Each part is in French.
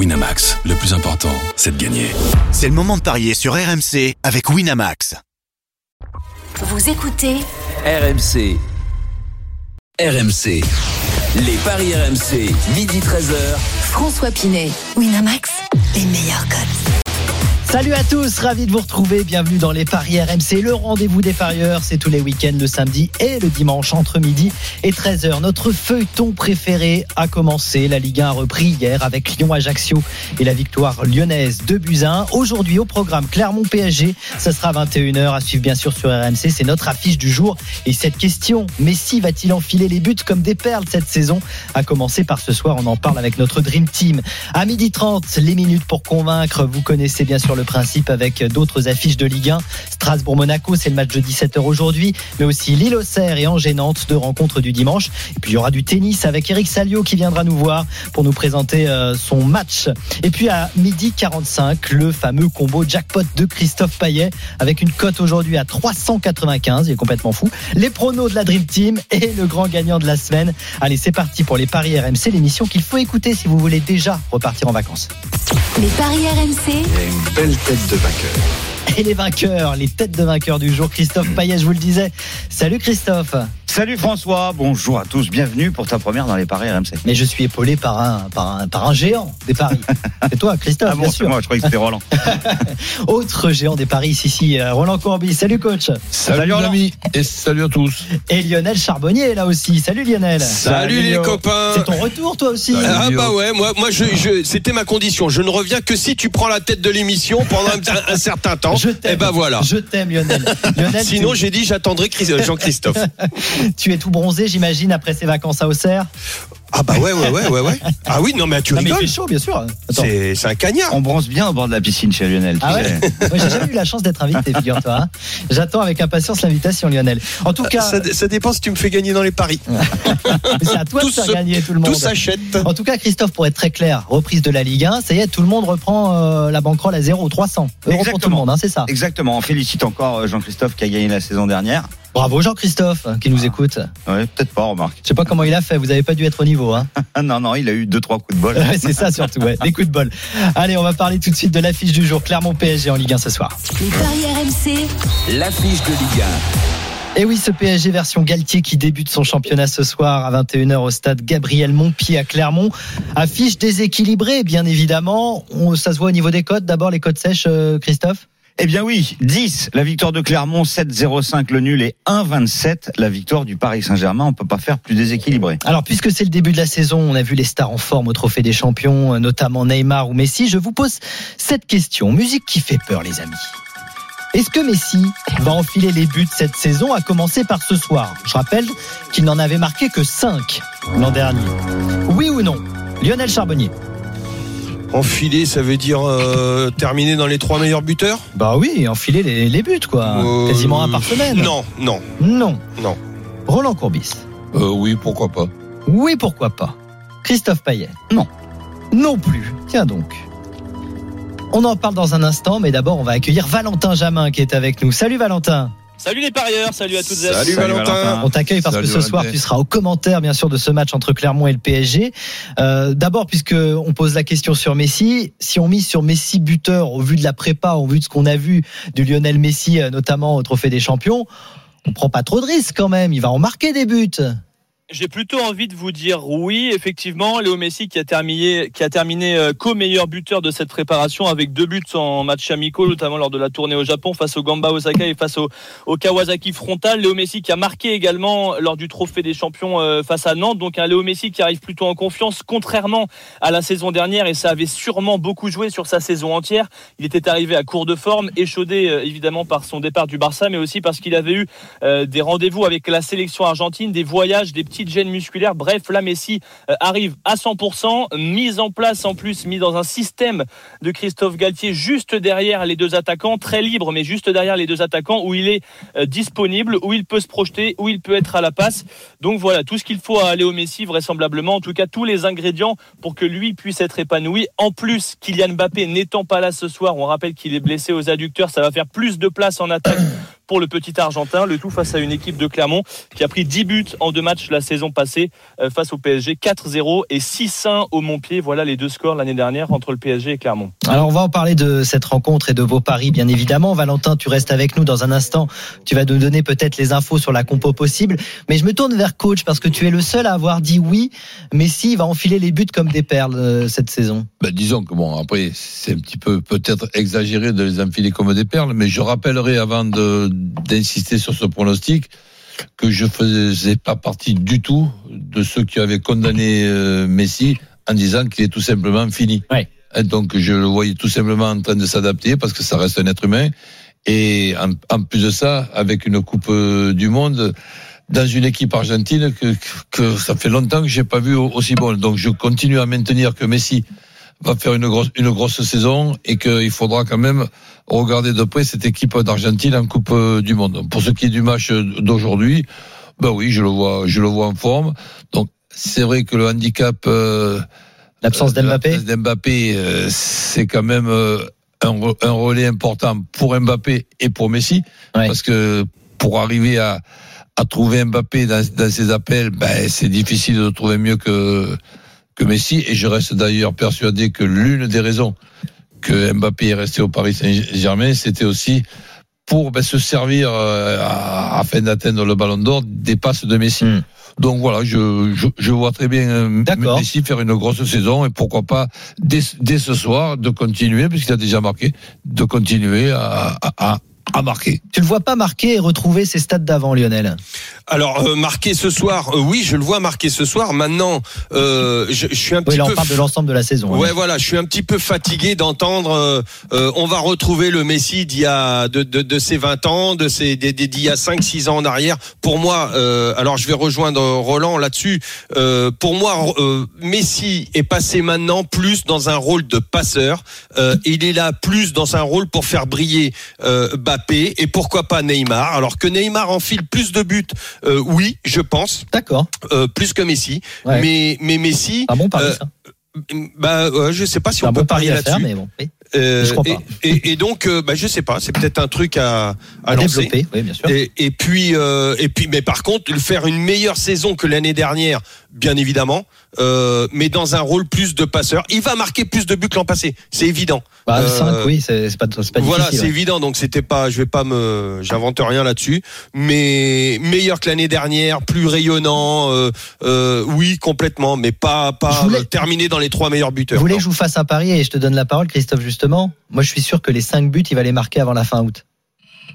Winamax, le plus important, c'est de gagner. C'est le moment de parier sur RMC avec Winamax. Vous écoutez RMC. RMC. Les paris RMC, midi 13h. François Pinet, Winamax, les meilleurs codes. Salut à tous, ravi de vous retrouver. Bienvenue dans les Paris RMC, le rendez-vous des parieurs. C'est tous les week-ends, le samedi et le dimanche entre midi et 13h. Notre feuilleton préféré a commencé. La Ligue 1 a repris hier avec Lyon-Ajaccio et la victoire lyonnaise de Buzyn. Aujourd'hui, au programme Clermont-PSG, ça sera 21h à suivre bien sûr sur RMC. C'est notre affiche du jour. Et cette question, Messi va-t-il enfiler les buts comme des perles cette saison? A commencer par ce soir, on en parle avec notre Dream Team. À midi 30, les minutes pour convaincre. Vous connaissez bien sûr le principe avec d'autres affiches de Ligue 1. Strasbourg-Monaco, c'est le match de 17h aujourd'hui, mais aussi Lille-Auxerre et Angers-Nantes, deux rencontres du dimanche. Et puis il y aura du tennis avec Eric Salio qui viendra nous voir pour nous présenter euh, son match. Et puis à midi 45, le fameux combo jackpot de Christophe Payet avec une cote aujourd'hui à 395, il est complètement fou. Les pronos de la Dream Team et le grand gagnant de la semaine. Allez, c'est parti pour les paris RMC, l'émission qu'il faut écouter si vous voulez déjà repartir en vacances. Les paris RMC, belle tête de vainqueur. Et les vainqueurs, les têtes de vainqueurs du jour, Christophe Payet, je vous le disais. Salut Christophe. Salut François, bonjour à tous, bienvenue pour ta première dans les paris RMC. Mais je suis épaulé par un, par un, par un géant des paris. C'est toi, Christophe, Ah bon, bien c'est sûr. moi, je croyais que c'était Roland. Autre géant des paris ici, euh, Roland Courbis. Salut coach. Salut, Salut amis et salut à tous. Et Lionel Charbonnier est là aussi. Salut Lionel. Salut les copains. C'est ton retour toi aussi. Ah bah ouais, moi, moi je, je- c'était ma condition. Je ne reviens que si tu prends la tête de l'émission pendant un, un certain temps. Je t'aime. Et ben voilà. Je t'aime Lionel. Lionel, Sinon, j'ai dit j'attendrai euh, Jean-Christophe. tu es tout bronzé, j'imagine, après ces vacances à Auxerre. Ah bah ouais, ouais, ouais, ouais, ouais. Ah oui, non mais tu Non, mais il rigoles. fait chaud, bien sûr. C'est un cagnard. On bronze bien au bord de la piscine chez Lionel. tu Ah ouais J'ai jamais eu la chance d'être invité, figure-toi. hein. J'attends avec impatience l'invitation, Lionel. En tout cas, Ça, ça dépend si tu me fais gagner dans les paris. c'est à toi de Tout faire se- gagner tout le monde. Tout s'achète. En tout cas, Christophe, pour être très clair, reprise de la Ligue 1, ça y est, tout le monde reprend euh, la banquerolle à 0 300 euros pour tout le Exactement. monde, hein, c'est ça. Exactement, on félicite encore euh, Jean-Christophe qui a gagné la saison dernière. Bravo Jean-Christophe qui nous écoute. Ouais, peut-être pas, remarque. Je sais pas comment il a fait, vous avez pas dû être au niveau. Hein. Ah non, non, il a eu deux, trois coups de bol. Ouais, c'est ça surtout, ouais. des coups de bol. Allez, on va parler tout de suite de l'affiche du jour, Clermont PSG en Ligue 1 ce soir. les paris RMC, L'affiche de Ligue Et oui, ce PSG version Galtier qui débute son championnat ce soir à 21h au stade Gabriel Montpied à Clermont. Affiche déséquilibrée, bien évidemment. On- ça se voit au niveau des codes. D'abord, les codes sèches, euh, Christophe? Eh bien oui, 10, la victoire de Clermont, 7-0-5 le nul et 1-27 la victoire du Paris Saint-Germain. On peut pas faire plus déséquilibré. Alors, puisque c'est le début de la saison, on a vu les stars en forme au Trophée des Champions, euh, notamment Neymar ou Messi. Je vous pose cette question. Musique qui fait peur, les amis. Est-ce que Messi va enfiler les buts cette saison, à commencer par ce soir? Je rappelle qu'il n'en avait marqué que 5 l'an dernier. Oui ou non? Lionel Charbonnier Enfiler, ça veut dire euh, terminer dans les trois meilleurs buteurs? Bah oui, enfiler les, les buts, quoi. Euh, Quasiment un par semaine. Non, non, Non. non. Roland Courbis Euh, oui, pourquoi pas. Oui, pourquoi pas Christophe Payet Non. Non plus. Tiens donc. On en parle dans un instant, mais d'abord, on va accueillir Valentin Jamin qui est avec nous. Salut Valentin. Salut les parieurs, salut à toutes et à tous. Salut, Salut, Valentin. Valentin. On t'accueille parce Salut, que ce soir, Valentin. tu seras au commentaire, bien sûr, de ce match entre Clermont et le PSG. Euh, D'abord, puisque on pose la question sur Messi, si on mise sur Messi buteur au vu de la prépa, au vu de ce qu'on a vu du Lionel Messi, euh, notamment au Trophée des Champions, on prend pas trop de risques quand même. Il va en marquer des buts. J'ai plutôt envie de vous dire oui, effectivement, Léo Messi qui a terminé, qui euh, co-meilleur buteur de cette préparation avec deux buts en match amicaux, notamment lors de la tournée au Japon face au Gamba Osaka et face au, au Kawasaki frontal. Léo Messi qui a marqué également lors du Trophée des Champions euh, face à Nantes. Donc un Léo Messi qui arrive plutôt en confiance, contrairement à la saison dernière et ça avait sûrement beaucoup joué sur sa saison entière. Il était arrivé à court de forme, échaudé euh, évidemment par son départ du Barça, mais aussi parce qu'il avait eu des rendez-vous avec la sélection argentine, des voyages, des petites gênes musculaires. Bref, là, Messi euh, arrive à 100%, mise en place en plus, mis dans un système de Christophe Galtier juste derrière les deux attaquants, très libre, mais juste derrière les deux attaquants où il est euh, disponible, où il peut se projeter, où il peut être à la passe. Donc voilà, tout ce qu'il faut à Léo Messi, vraisemblablement, en tout cas tous les ingrédients pour que lui puisse être épanoui. En plus, Kylian Mbappé n'étant pas là ce soir, on rappelle qu'il est blessé aux adducteurs, ça va faire plus de place en attaque pour le petit Argentin. Le tout face à une équipe de Clermont qui a pris 10 buts en deux matchs la saison passée euh, face au PSG. 4-0 et 6-1 au Montpied. Voilà les deux scores l'année dernière entre le PSG et Clermont. Alors on va en parler de cette rencontre et de vos paris bien évidemment. Valentin, tu restes avec nous dans un instant. Tu vas nous donner peut-être les infos sur la compo possible. Mais je me tourne vers coach parce que tu es le seul à avoir dit oui. Messi va enfiler les buts comme des perles euh, cette saison. Ben, disons que bon, après, c'est un petit peu peut-être exagéré de les enfiler comme des perles, mais je rappellerai avant de- d'insister sur ce pronostic que je faisais pas partie du tout de ceux qui avaient condamné euh, Messi en disant qu'il est tout simplement fini. Ouais. Et donc je le voyais tout simplement en train de s'adapter parce que ça reste un être humain. Et en, en plus de ça, avec une Coupe euh, du Monde, dans une équipe argentine que, que, que ça fait longtemps que j'ai pas vu au- aussi bon. Donc je continue à maintenir que Messi va faire une grosse, une grosse saison et qu'il faudra quand même regarder de près cette équipe d'Argentine en Coupe du Monde. Pour ce qui est du match d'aujourd'hui, ben oui, je le vois, je le vois en forme. Donc c'est vrai que le handicap, euh, L'absence euh, d'Mbappé. euh, c'est quand même euh, un, un relais important pour Mbappé et pour Messi, Ouais. parce que pour arriver à, à trouver Mbappé dans, dans ses appels, ben, c'est difficile de trouver mieux que que Messi. Et je reste d'ailleurs persuadé que l'une des raisons que Mbappé est resté au Paris Saint-Germain, c'était aussi pour ben, se servir euh, à- afin d'atteindre le Ballon d'Or des passes de Messi. Hmm. Donc voilà, je, je, je vois très bien euh. Messi faire une grosse saison et pourquoi pas dès, dès ce soir de continuer, puisqu'il a déjà marqué, de continuer à, à, à, à marquer. Tu le vois pas marquer et retrouver ses stats d'avant, Lionel. Alors euh, marqué ce soir, euh, oui, je le vois marqué ce soir. Maintenant, euh, je, je suis un Oui, petit là on peu parle de l'ensemble de la saison. hein. Ouais, voilà, je suis un petit peu fatigué d'entendre. euh, euh, on va retrouver le Messi d'il y a de, de, de ses 20 ans, de ses d'il y a 5 6 ans en arrière. Pour moi, euh, alors je vais rejoindre Roland là-dessus. Euh, pour moi, euh, Messi est passé maintenant plus dans un rôle de passeur. Euh, il est là plus dans un rôle pour faire briller euh, Mbappé et pourquoi pas Neymar. Alors que Neymar enfile plus de buts, euh, oui, je pense, D'accord. euh, plus que Messi. Ouais. Mais mais Messi, Un bon pari, Euh, ça. bah ouais, je sais pas si on peut parier là-dessus. mais bon. oui. Euh, Je crois pas. Et, et- et donc, euh, bah, je sais pas, c'est peut-être un truc à, à À lancer. développer, oui, bien sûr. Et, et puis, euh, et puis, mais par contre, faire une meilleure saison que l'année dernière, bien évidemment, euh, mais dans un rôle plus de passeur. Il va marquer plus de buts que l'an passé, c'est évident. Bah, Euh, 5, oui, c'est pas, pas voilà, c'est ouais. évident. Donc c'était pas, je vais pas me, j'invente rien là-dessus, mais meilleur que l'année dernière, plus rayonnant, euh, euh, oui, complètement, mais pas pas voulais- euh, terminé dans les trois meilleurs Vous buteurs. voulez non. que je vous fasse un pari et je te donne la parole, Christophe, justement Moi, je suis sûr que les 5 buts, il va les marquer avant la fin août.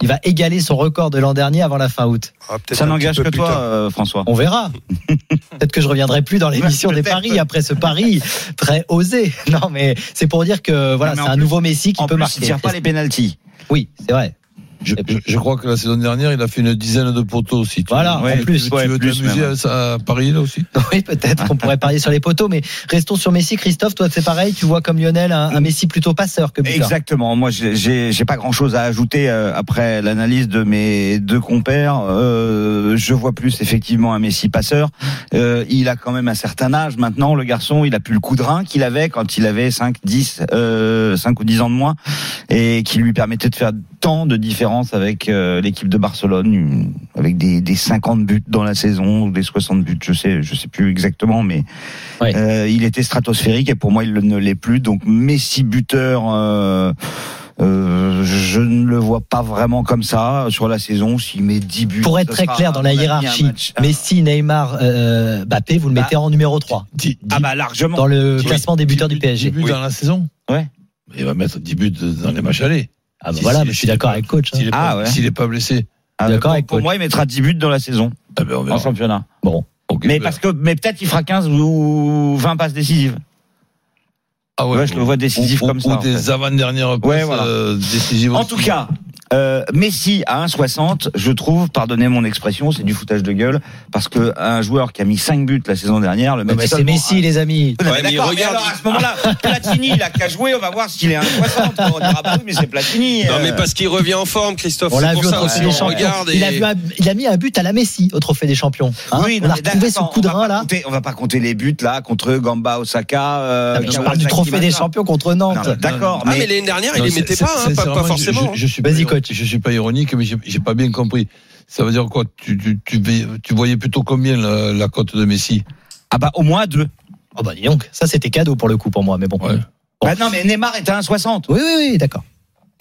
Il va égaler son record de l'an dernier avant la fin août. Ah, Ça n'engage que toi, euh, François. On verra. Peut-être que je reviendrai plus dans l'émission des paris après ce pari très osé. Non, mais c'est pour dire que voilà, c'est un plus- nouveau Messi qui En peut plus, marquer. il tire pas les pénalties. Oui, c'est vrai. Je, je- je crois que la saison dernière, il a fait une dizaine de poteaux aussi. Tu Voilà, veux- en plus. ouais, tu veux t'amuser à, à Paris là aussi Oui, peut-être qu'on pourrait parier sur les poteaux, mais restons sur Messi. Christophe, toi, c'est pareil. Tu vois comme Lionel un, un Messi plutôt passeur que buteur. Exactement. Moi, j'ai- j'ai j'ai pas grand chose à ajouter euh, après l'analyse de mes deux compères. Euh, je vois plus effectivement un Messi passeur. Euh, il a quand même un certain âge maintenant, le garçon. Il a plus le coup de rein qu'il avait quand il avait 5, 10, euh, 5 ou 10 ans de moins et qui lui permettait de faire tant de différence avec euh, l'équipe de Barcelone, une- avec des, des 50 buts dans la saison, ou des 60 buts, je sais, je sais plus exactement, mais Ouais. euh, il était stratosphérique et pour moi il ne l'est plus. Donc Messi buteur. Euh, euh, je ne le vois pas vraiment comme ça sur la saison. S'il met 10 buts, Pour être très clair dans la hiérarchie, Messi, Neymar, euh, Mbappé, vous le Bah, mettez en numéro 3 Dix- Ah bah largement. dans le classement des buteurs du PSG. dix buts Oui. dans la saison Ouais. Il va mettre 10 buts dans les matchs allés. Ah bah Si- voilà, si- mais je suis d'accord avec coach. hein. S'il est, Ah pas- ouais. s'il est pas blessé. Ah, D'accord pour, avec pour coach. moi, il mettra 10 buts dans la saison Ah ben, on verra. en championnat. Bon, Ok, Mais ben. parce que, mais peut-être il fera 15 ou 20 passes décisives. Ah Ouais, je le vois décisif ou, comme ou- ça, Ou en des fait. avant-dernières passes Ouais, voilà. euh, décisives. En aussi. tout cas, euh, Messi à 1,60, je trouve, pardonnez mon expression, c'est du foutage de gueule, parce que un joueur qui a mis 5 buts la saison dernière, le mais mettre c'est Messi, les amis. Ouais, mais regarde, alors à ce moment-là, Platini, il a qu'à jouer, on va voir s'il est à 1,60. On dira pas oui, mais c'est Platini. Non, euh. mais parce qu'il revient en forme, Christophe. On l'a vu au ça Trophée aussi, des on Champions. Il, a et- vu un- il a mis un but à la Messi au Trophée des Champions. Hein oui, on non, a retrouvé ce attends, coup de rein pas là. compter- on va pas compter les buts là contre Gamba, Osaka. euh, Ah, mais je parle du Trophée des. Champions contre Nantes. Non, D'accord, Ah, mais, l'année dernière, il Non, les mettait pas, hein, pas, forcément. Je, suis Vas-y, coach. Je suis pas ironique, mais j'ai pas bien compris. Ça veut dire quoi? Tu, tu, tu, voyais plutôt combien la, la cote de Messi? Ah bah au moins deux. Oh bah dis donc, ça c'était cadeau pour le coup pour moi, mais bon. Ouais. Bah non, mais Neymar est à 1,60. Oui, oui, oui, d'accord.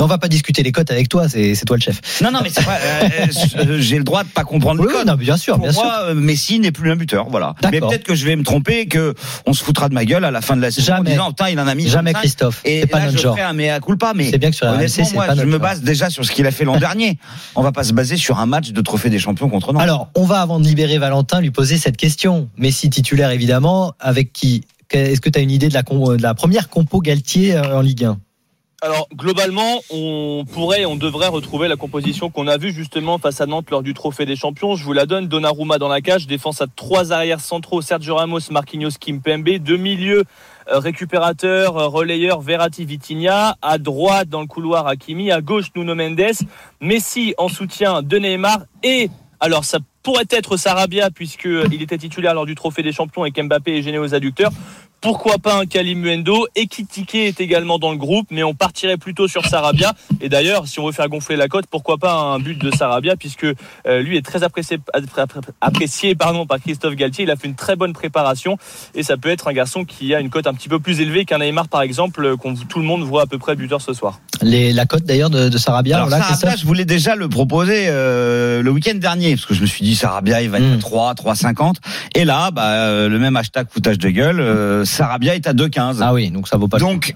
On va pas discuter les cotes avec toi, c'est c'est toi le chef. Non, non, mais c'est vrai. euh, euh, J'ai le droit de pas comprendre Oui, le code. non, bien sûr, Pour bien sûr. moi, euh, Messi n'est plus un buteur, voilà. Mais peut-être que je vais me tromper et que on se foutra de ma gueule à la fin de la saison Jamais. en disant putain, il en a mis Jamais 25. Christophe, Et pas là, notre je genre. ferai un mea culpa, mais C'est bien que sur honnêtement, moi, pas je me genre. base déjà sur ce qu'il a fait l'an dernier. On va pas se baser sur un match de trophée des champions contre Nantes. Alors, on va avant de libérer Valentin lui poser cette question. Messi titulaire évidemment, avec qui? Est-ce que tu as une idée de la, de la première compo Galtier euh, en Ligue 1 Alors globalement, on pourrait, on devrait retrouver la composition qu'on a vue justement face à Nantes lors du Trophée des Champions. Je vous la donne. Donnarumma dans la cage, défense à trois arrières centraux, Sergio Ramos, Marquinhos, Kimpembe, deux milieux euh, récupérateurs, euh, relayeurs, Verratti, Vitinha, à droite dans le couloir Hakimi, à gauche Nuno Mendes, Messi en soutien de Neymar. Et alors ça pourrait être Sarabia puisque il était titulaire lors du Trophée des Champions et qu'Mbappé est gêné aux adducteurs. Pourquoi pas un Kalimuendo Ekitike est également dans le groupe, mais on partirait plutôt sur Sarabia. Et d'ailleurs, si on veut faire gonfler la cote, pourquoi pas un but de Sarabia, puisque euh, lui est très apprécié, apprécié pardon, par Christophe Galtier. Il a fait une très bonne préparation et ça peut être un garçon qui a une cote un petit peu plus élevée qu'un Neymar, par exemple, qu'on tout le monde voit à peu près buteur ce soir. Les, La cote d'ailleurs de, de Sarabia, Alors là, Sarabia, je voulais déjà le proposer euh, le week-end dernier parce que je me suis dit Sarabia il va être Mm. à 3, 3,50 et là bah, euh, le même hashtag foutage de gueule, euh, Sarabia est à 2,15. Ah oui, donc ça vaut pas le coup. Donc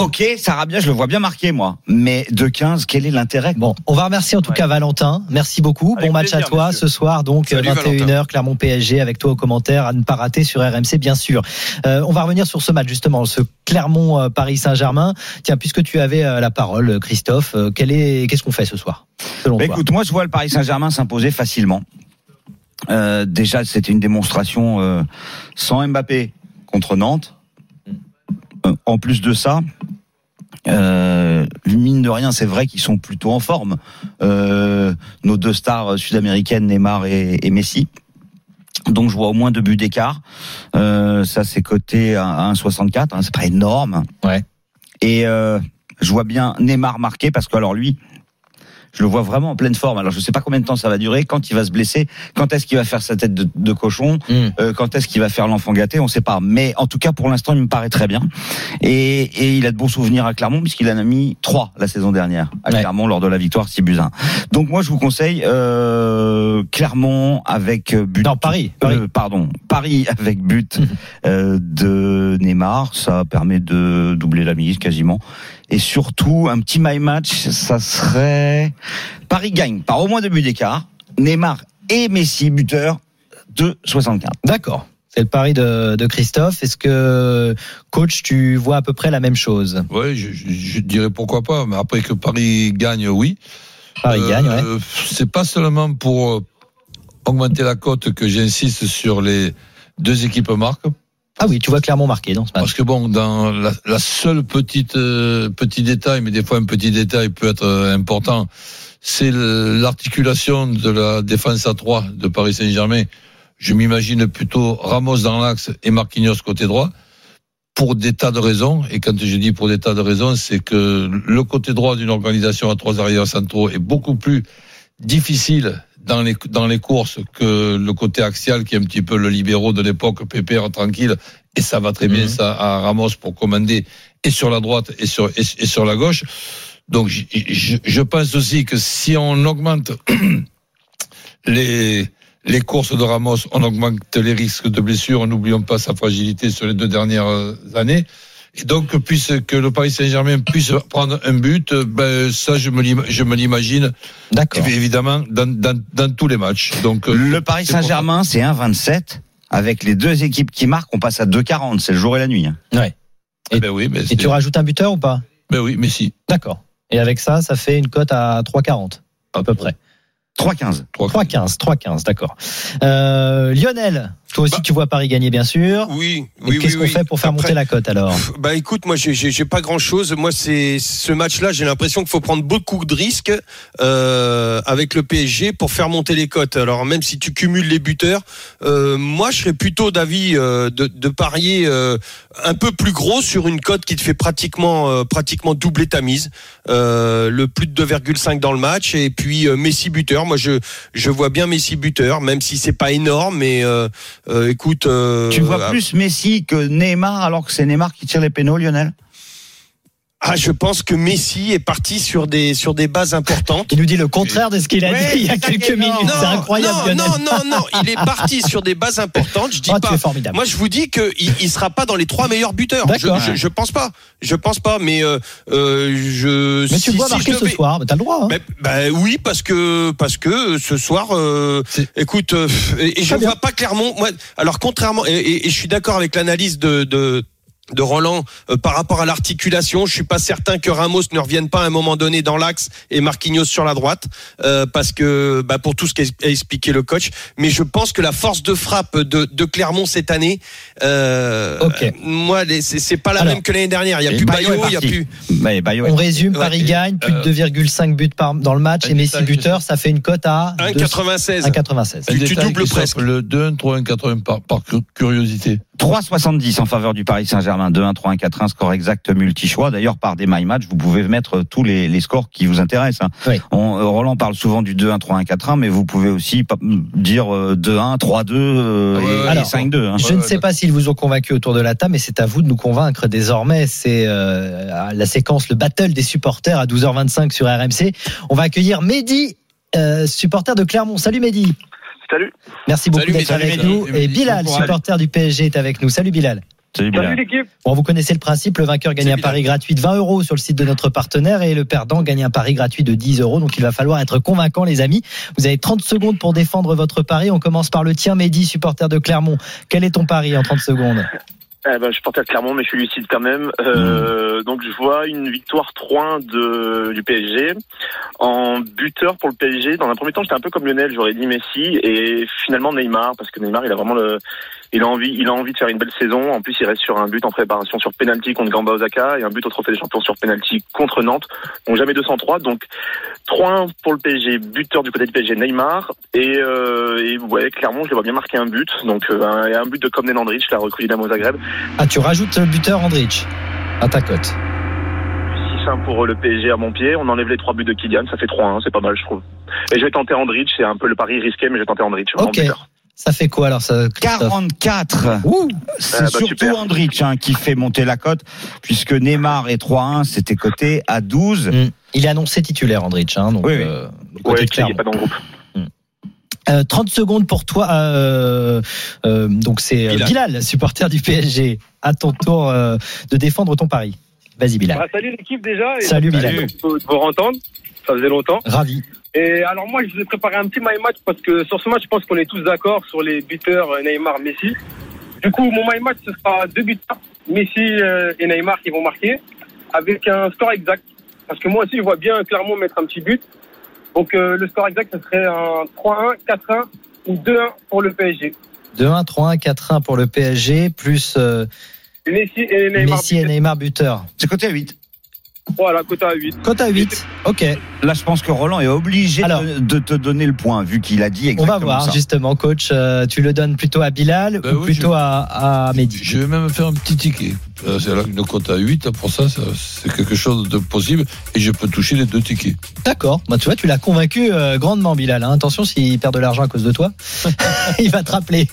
ok Sarabia je le vois bien marqué moi, mais 2,15 quel est l'intérêt? Bon, on va remercier en tout Ouais. cas Valentin. Merci beaucoup. Avec bon match plaisir, à toi monsieur. ce soir, donc Salut, 21h, Clermont PSG, avec toi au commentaire, à ne pas rater sur RMC, bien sûr. Euh, on va revenir sur ce match justement, ce Clermont euh, Paris Saint-Germain. Tiens, puisque tu avais euh, la parole, Christophe, euh, quel est, qu'est-ce qu'on fait ce soir selon Bah, toi? écoute, moi je vois le Paris Saint-Germain s'imposer facilement. Euh, déjà, c'était une démonstration euh, sans Mbappé contre Nantes. Euh, en plus de ça, euh, mine de rien, c'est vrai qu'ils sont plutôt en forme. Nos deux stars sud-américaines, Neymar et, et Messi. Donc je vois au moins deux buts d'écart. Ça c'est coté à 1,64, hein, c'est pas énorme. Ouais. Et je vois bien Neymar marquer parce que alors lui, je le vois vraiment en pleine forme. Alors je sais pas combien de temps ça va durer, quand il va se blesser, quand est-ce qu'il va faire sa tête de, de cochon, Hmm. euh, quand est-ce qu'il va faire l'enfant gâté, on sait pas. Mais en tout cas pour l'instant il me paraît très bien. Et, et il a de bons souvenirs à Clermont puisqu'il en a mis trois la saison dernière à Ouais. Clermont lors de la victoire 6 buts 1. Donc moi je vous conseille euh, Clermont avec but. Non, Paris. Paris. Euh, pardon, Paris avec but euh, de Neymar, ça permet de doubler la mise quasiment. Et surtout, un petit my match, ça serait Paris gagne par au moins deux buts d'écart. Neymar et Messi buteurs de 75. D'accord. C'est le pari de, de Christophe. Est-ce que, coach, tu vois à peu près la même chose? Je, je- je dirais pourquoi pas, mais après que Paris gagne, oui. Paris Euh, gagne, ouais. C'est pas seulement pour euh, augmenter la cote que j'insiste sur les deux équipes marques. Ah oui, tu vois clairement marqué dans ce match. Parce que bon, dans la, la seule petite euh, petit détail, mais des fois un petit détail peut être euh, important, c'est l'articulation de la défense à 3 de Paris Saint-Germain. Je m'imagine plutôt Ramos dans l'axe et Marquinhos côté droit pour des tas de raisons. Et quand je dis pour des tas de raisons, c'est que le côté droit d'une organisation à trois arrières centraux est beaucoup plus difficile dans les, dans les courses que le côté axial qui est un petit peu le libéraux de l'époque, pépère, tranquille. Et ça va très bien, Mhm. ça, à Ramos pour commander et sur la droite et sur, et, et sur la gauche. Donc, je, je, je pense aussi que si on augmente les, les courses de Ramos, on augmente les risques de blessure. N'oublions pas sa fragilité sur les deux dernières années. Et donc, puisque le Paris Saint-Germain puisse prendre un but, ben, ça, je me l'im- je me l'imagine, D'accord. évidemment, dans, dans, dans tous les matchs. Donc, euh, Le Paris Saint-Germain, c'est 1,27. Avec les deux équipes qui marquent, on passe à 2,40. C'est le jour et la nuit. hein. Ouais. Eh ben oui, mais Et tu rajoutes un buteur ou pas? Ben oui, mais si. D'accord. Et avec ça, ça fait une cote à 3,40 à peu près. 3-15. 3-15, 3-15, d'accord. Euh, Lionel, toi aussi Bah. tu vois Paris gagner bien sûr. Oui, Et oui, Qu'est-ce oui, qu'on oui. fait pour faire Après- monter la cote alors? Bah écoute, moi j'ai- j'ai j'ai pas grand chose. Moi c'est ce match-là, j'ai l'impression qu'il faut prendre beaucoup de risques euh, avec le PSG pour faire monter les cotes. Alors même si tu cumules les buteurs, euh, moi je serais plutôt d'avis euh, de, de parier euh, un peu plus gros sur une cote qui te fait pratiquement euh, pratiquement doubler ta mise. Euh, le plus de 2,5 dans le match et puis euh, Messi buteur. Moi je je vois bien Messi buteur, même si c'est pas énorme, mais euh, euh, écoute. euh, Tu vois ah, plus Messi que Neymar alors que c'est Neymar qui tire les pénaux, Lionel? Ah, je pense que Messi est parti sur des sur des bases importantes. Il nous dit le contraire de ce qu'il a Ouais, dit il y a quelques minutes. C'est incroyable, non, non, non, non, il est parti sur des bases importantes. Je dis Oh, pas. formidable. Moi, je vous dis que il, il sera pas dans les trois meilleurs buteurs. Je, D'accord. je, je pense pas. Je pense pas. Mais euh, euh, je. Mais tu si- vois si marquer ce soir, mais t'as le droit. hein. Mais- bah oui, parce que parce que ce soir, euh, écoute, euh, et, et je bien. vois pas Clermont. Moi, alors contrairement, et, et- et je suis d'accord avec l'analyse de. de de Roland euh, par rapport à l'articulation, je suis pas certain que Ramos ne revienne pas à un moment donné dans l'axe et Marquinhos sur la droite euh, parce que bah, pour tout ce qu'a expliqué le coach. Mais je pense que la force de frappe de, de Clermont cette année, euh, Ok. moi, c'est c'est pas la Alors. même que l'année dernière. Il y a plus Bayo il y a plus. Bah, Bayo On résume, Paris gagne, plus de euh, 2,5 buts par, dans le match et Messi buteur, ça fait une cote à 1,96. 1,96. Tu- doubles presque. Le 2-1, 3-1, 4-1 par, par cu- curiosité. 3,70 en faveur du Paris Saint-Germain. 2-1, 3-1, 4-1, score exact multi-choix. D'ailleurs, par des My Match, vous pouvez mettre tous les, les scores qui vous intéressent. hein. Oui. On, euh, Roland parle souvent du 2-1, 3-1, 4-1, mais vous pouvez aussi dire euh, 2-1, 3-2 euh, ouais, et, ouais, et alors, 5-2. hein. Je ne sais pas s'ils vous ont convaincu autour de la table, mais c'est à vous de nous convaincre désormais. C'est euh, la séquence, le battle des supporters à 12h25 sur RMC. On va accueillir Mehdi, euh, supporter de Clermont. Salut Mehdi. Salut. Merci beaucoup d'être avec Salut, nous. Et Bilal, supporter du PSG, est avec nous. Salut Bilal. Salut, Bilal. l'équipe. Bon, vous connaissez le principe. Le vainqueur gagne un Bilal. pari gratuit de 20 euros sur le site de notre partenaire et le perdant gagne un pari gratuit de 10 euros. Donc, il va falloir être convaincant, les amis. Vous avez 30 secondes pour défendre votre pari. On commence par le tien, Mehdi, supporter de Clermont. Quel est ton pari en 30 secondes? Eh ben, je portais à Clermont, mais je suis lucide quand même. Euh, Donc, je vois une victoire 3-1 de, du PSG. En buteur pour le PSG, dans un premier temps, j'étais un peu comme Lionel, j'aurais dit Messi. Et finalement, Neymar, parce que Neymar, il a vraiment le, il a envie, il a envie de faire une belle saison. En plus, il reste sur un but en préparation sur penalty contre Gamba Osaka et un but au Trophée des Champions sur penalty contre Nantes. Donc, jamais 203. Donc, 3-1 pour le PSG, buteur du côté du PSG, Neymar. Et, euh, et ouais, Clermont, je le vois bien marquer un but. Donc, euh, un, un but de Komnen Andrich, la recrue d'Amo Zagreb. Ah, tu rajoutes le buteur Andrich à ta cote. 6-1 pour le PSG à mon pied. On enlève les trois buts de Kylian, ça fait 3-1, c'est pas mal, je trouve. Et je vais tenter Andrich, c'est un peu le pari risqué, mais je vais tenter Andrich. Ok. Ça fait quoi alors ça, Christophe 44. Ouh, C'est Ah bah, surtout super. Andrich hein, qui fait monter la cote, puisque Neymar et 3-1, c'était coté à 12. Mm. Il est annoncé titulaire, Andrich. Hein, donc, Oui, oui. euh, côté Ouais, de il n'est Clermont. pas dans le groupe. Euh, 30 secondes pour toi. euh, euh, donc c'est euh, Bilal. Bilal, supporter du PSG. À ton tour euh, de défendre ton pari. Vas-y Bilal. Ah, salut l'équipe déjà. Et Salut, Bilal. Vous de vous entendre. Ça faisait longtemps. Ravi. Et alors moi, je vous ai préparé un petit my match parce que sur ce match, je pense qu'on est tous d'accord sur les buteurs euh, Neymar, Messi. Du coup, mon my match, ce sera deux buteurs, Messi euh, et Neymar qui vont marquer, avec un score exact. Parce que moi aussi, je vois bien Clermont mettre un petit but. Donc euh, le score exact, ce serait un 3-1, 4-1 ou 2-1 pour le PSG. 2-1, 3-1, 4-1 pour le PSG, plus euh, Messi et Neymar. Messi et Neymar buteur. C'est coté à 8. Voilà, quota à 8. Cote à 8. Ok. Là, je pense que Roland est obligé Alors. de, de te donner le point, vu qu'il a dit On exactement va voir ça. justement, coach. euh, tu le donnes plutôt à Bilal Ben ou oui, plutôt je- à, à Mehdi Je vais même faire un petit ticket. Euh, C'est là une cote à 8. Pour ça, ça, c'est quelque chose de possible. Et je peux toucher les deux tickets. D'accord. Bah, tu vois, tu l'as convaincu euh, grandement, Bilal. hein. Attention, s'il perd de l'argent à cause de toi, il va te rappeler.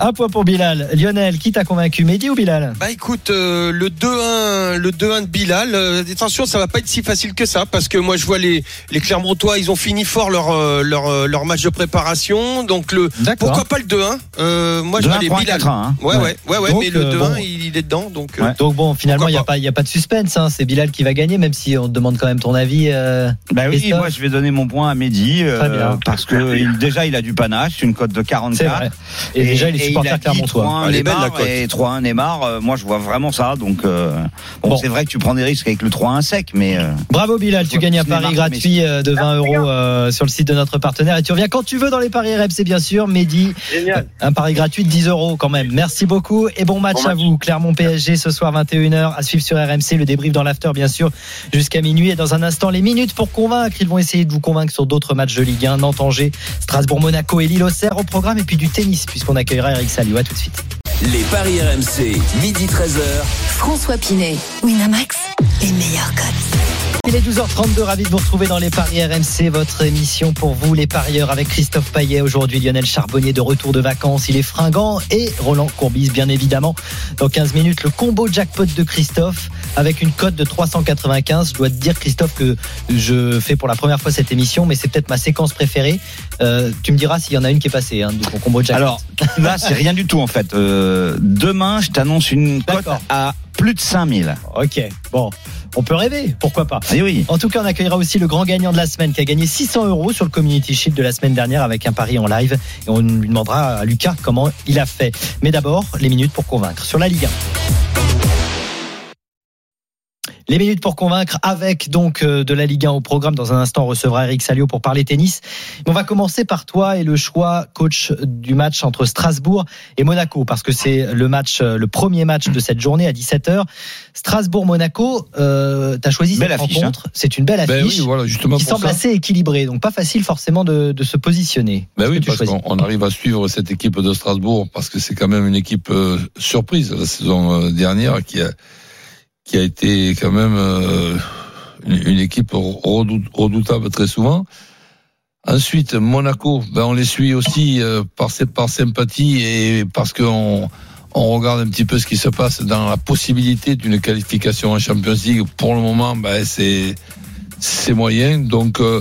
Un point pour Bilal. Lionel, qui t'a convaincu, Mehdi ou Bilal? Bah écoute, euh, le 2-1, le 2-1 de Bilal. euh, attention, ça va pas être si facile que ça parce que moi je vois les les Clermontois, ils ont fini fort leur euh, leur euh, leur match de préparation. Donc le pourquoi pas le 2-1 euh, Moi je 2-1, vois les 3-1, Bilal. 4-1. hein. Ouais, ouais, ouais, ouais, Donc, mais le euh, 2-1, bon. il, il est dedans. Donc, euh. Donc bon, finalement, il n'y a, pas- il y a pas de suspense. Hein. C'est Bilal qui va gagner, même si on te demande quand même ton avis. euh, Bah oui, Christophe moi je vais donner mon point à Mehdi euh, parce que il- déjà il a du panache, une cote de 44. C'est vrai. Et, déjà, il est supporter clermontois. 3-1 Elle est belle, la Neymar cote. et 3-1 Neymar. euh, moi je vois vraiment ça. Donc euh, bon, Bon. c'est vrai que tu prends des risques avec le 3-1, sec, mais euh, Bravo Bilal, tu gagnes un pari gratuit euh, de 20 euros euh, sur le site de notre partenaire et tu reviens quand tu veux dans les paris RMC bien sûr. Mehdi, Génial. un pari gratuit de 10 euros quand même. Merci beaucoup et bon match Bon à match. vous. Clermont PSG ce soir 21h à suivre sur RMC le débrief dans l'after bien sûr jusqu'à minuit et dans un instant les minutes pour convaincre. Ils vont essayer de vous convaincre sur d'autres matchs de Ligue 1, Nantes, Angers, Strasbourg, Monaco et Lille Auxerre au programme et puis du tennis puisqu'on accueillera Eric Salio. À tout de suite. Les paris RMC, midi 13h. François Pinet, Winamax, les meilleurs codes. Il est 12h32, ravi de vous retrouver dans les Paris RMC, votre émission pour vous, les parieurs, avec Christophe Paillet. Aujourd'hui, Lionel Charbonnier de retour de vacances. Il est fringant et Roland Courbis, bien évidemment. Dans 15 minutes, le combo jackpot de Christophe avec une cote de 395. Je dois te dire, Christophe, que je fais pour la première fois cette émission, mais c'est peut-être ma séquence préférée. Euh, tu me diras s'il y en a une qui est passée, hein, de ton combo jackpot. alors là, c'est rien du tout en fait. Euh, demain, je t'annonce une cote à plus de 5000. ok, bon, on peut rêver, pourquoi pas. Eh oui. En tout cas, on accueillera aussi le grand gagnant de la semaine qui a gagné 600 euros sur le Community Shield de la semaine dernière avec un pari en live. Et on lui demandera à Lucas comment il a fait. Mais d'abord, les minutes pour convaincre sur la Ligue 1. Les minutes pour convaincre avec donc euh, de la Ligue 1 au programme. Dans un instant, on recevra Eric Salio pour parler tennis. On va commencer par toi et le choix coach du match entre Strasbourg et Monaco parce que c'est le match, euh, le premier match de cette journée à 17h. Strasbourg-Monaco, euh, t'as choisi Belle cette affiche, rencontre. C'est une belle Ben affiche oui, voilà, justement qui pour semble ça. assez équilibrée, donc pas facile forcément de, de se positionner. Ben oui, parce tu qu'on on arrive à suivre cette équipe de Strasbourg parce que c'est quand même une équipe euh, surprise la saison dernière qui a qui a été quand même euh, une, équipe redou- redoutable très souvent. Ensuite, Monaco, ben on les suit aussi euh, par par sympathie et parce qu'on on regarde un petit peu ce qui se passe dans la possibilité d'une qualification en Champions League. Pour le moment, ben c'est c'est moyen. Donc euh,